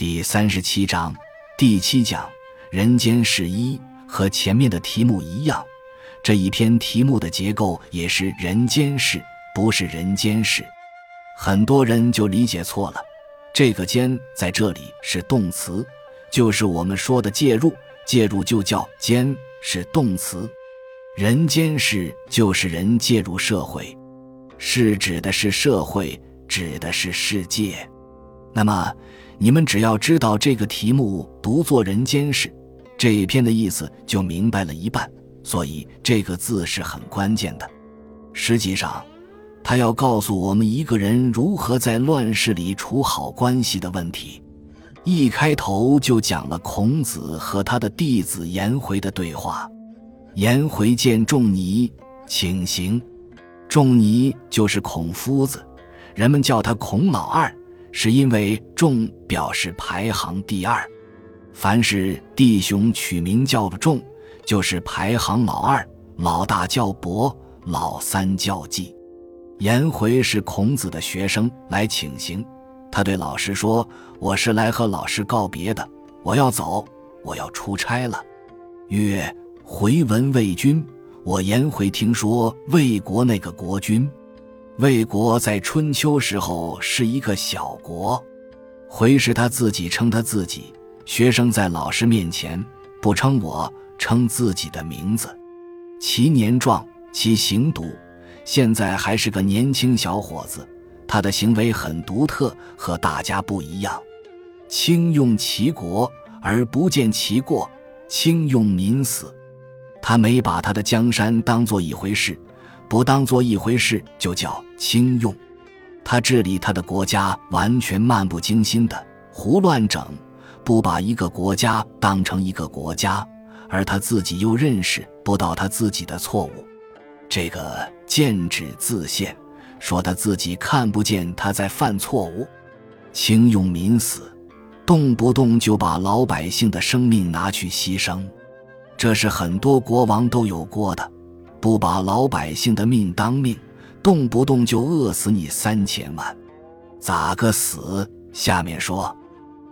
第三十七章第七讲人间事一和前面的题目一样，这一篇题目的结构也是人间世，不是人间事。很多人就理解错了，这个“间”在这里是动词，就是我们说的介入，介入就叫“间”，是动词。人间世就是人介入社会，是指的是社会，指的是世界。那么。你们只要知道这个题目读作“人间事”，这一篇的意思就明白了一半。所以这个字是很关键的。实际上，他要告诉我们一个人如何在乱世里处好关系的问题。一开头就讲了孔子和他的弟子颜回的对话。颜回见仲尼，请行。仲尼就是孔夫子，人们叫他孔老二。是因为仲表示排行第二，凡是弟兄取名叫仲，就是排行老二，老大叫伯，老三叫季。颜回是孔子的学生，来请行。他对老师说：“我是来和老师告别的，我要走，我要出差了。”曰：“回闻魏君，我颜回听说魏国那个国君。”魏国在春秋时候是一个小国，回是他自己称他自己。学生在老师面前不称我，称自己的名字。其年壮，其行独，现在还是个年轻小伙子。他的行为很独特，和大家不一样。轻用其国而不见其过，轻用民死。他没把他的江山当做一回事。不当做一回事，就叫轻用。他治理他的国家完全漫不经心的胡乱整，不把一个国家当成一个国家，而他自己又认识不到他自己的错误。这个见指自现，说他自己看不见他在犯错误。轻用民死，动不动就把老百姓的生命拿去牺牲，这是很多国王都有过的。不把老百姓的命当命，动不动就饿死你三千万，咋个死？下面说，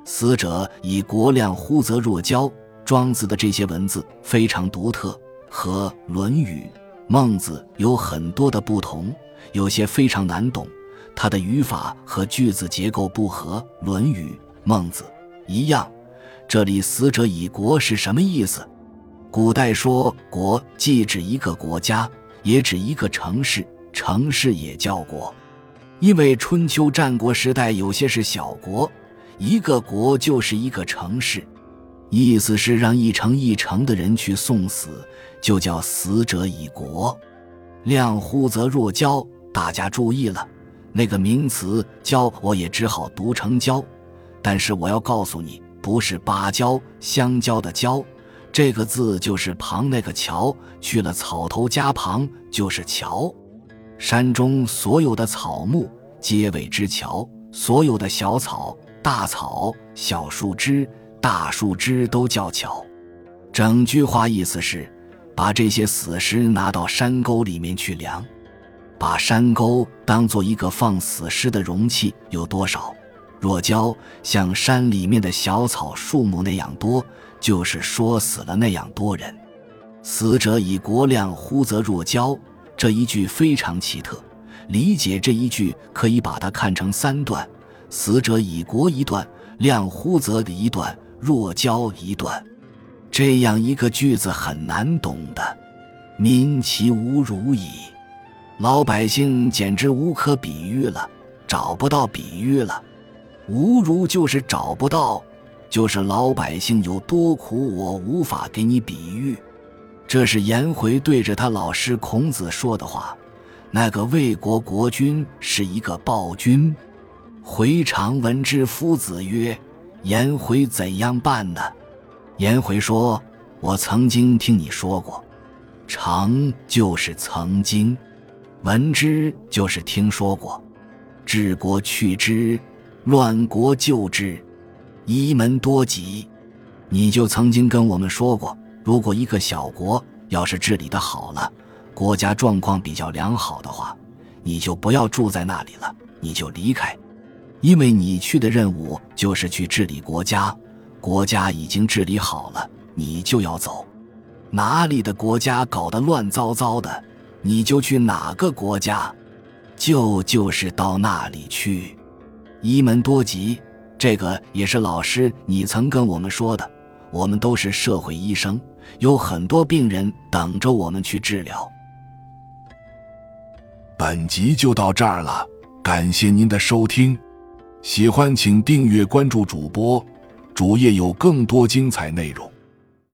死者以国量乎则若骄。庄子的这些文字非常独特，和《论语》《孟子》有很多的不同，有些非常难懂。它的语法和句子结构不合《论语》《孟子》一样。这里“死者以国”是什么意思？古代说国，既指一个国家，也指一个城市，城市也叫国。因为春秋战国时代有些是小国，一个国就是一个城市，意思是让一城一城的人去送死，就叫死者以国。量乎则若交，大家注意了，那个名词交，我也只好读成交，但是我要告诉你，不是芭蕉、香蕉的蕉。这个字就是旁那个桥，去了草头加旁就是桥。山中所有的草木皆谓之桥，所有的小草、大草、小树枝、大树枝都叫桥。整句话意思是，把这些死尸拿到山沟里面去量，把山沟当做一个放死尸的容器，有多少？若交像山里面的小草、树木那样多。就是说死了那样多人，死者以国量乎则若交。这一句非常奇特，理解这一句可以把它看成三段：死者以国一段，量乎则一段，若交一段。这样一个句子很难懂的，民其无辱矣。老百姓简直无可比喻了，找不到比喻了。无如就是找不到。就是老百姓有多苦，我无法给你比喻。这是颜回对着他老师孔子说的话。那个魏国国君是一个暴君。回常闻之，夫子曰：“颜回怎样办呢？”颜回说：“我曾经听你说过，常就是曾经，闻之就是听说过，治国去之，乱国救之。”一门多疾，你就曾经跟我们说过，如果一个小国要是治理的好了，国家状况比较良好的话，你就不要住在那里了，你就离开。因为你去的任务就是去治理国家，国家已经治理好了，你就要走。哪里的国家搞得乱糟糟的，你就去哪个国家，就就是到那里去。一门多吉，这个也是老师你曾跟我们说的。我们都是社会医生，有很多病人等着我们去治疗。本集就到这儿了，感谢您的收听，喜欢请订阅关注主播，主页有更多精彩内容。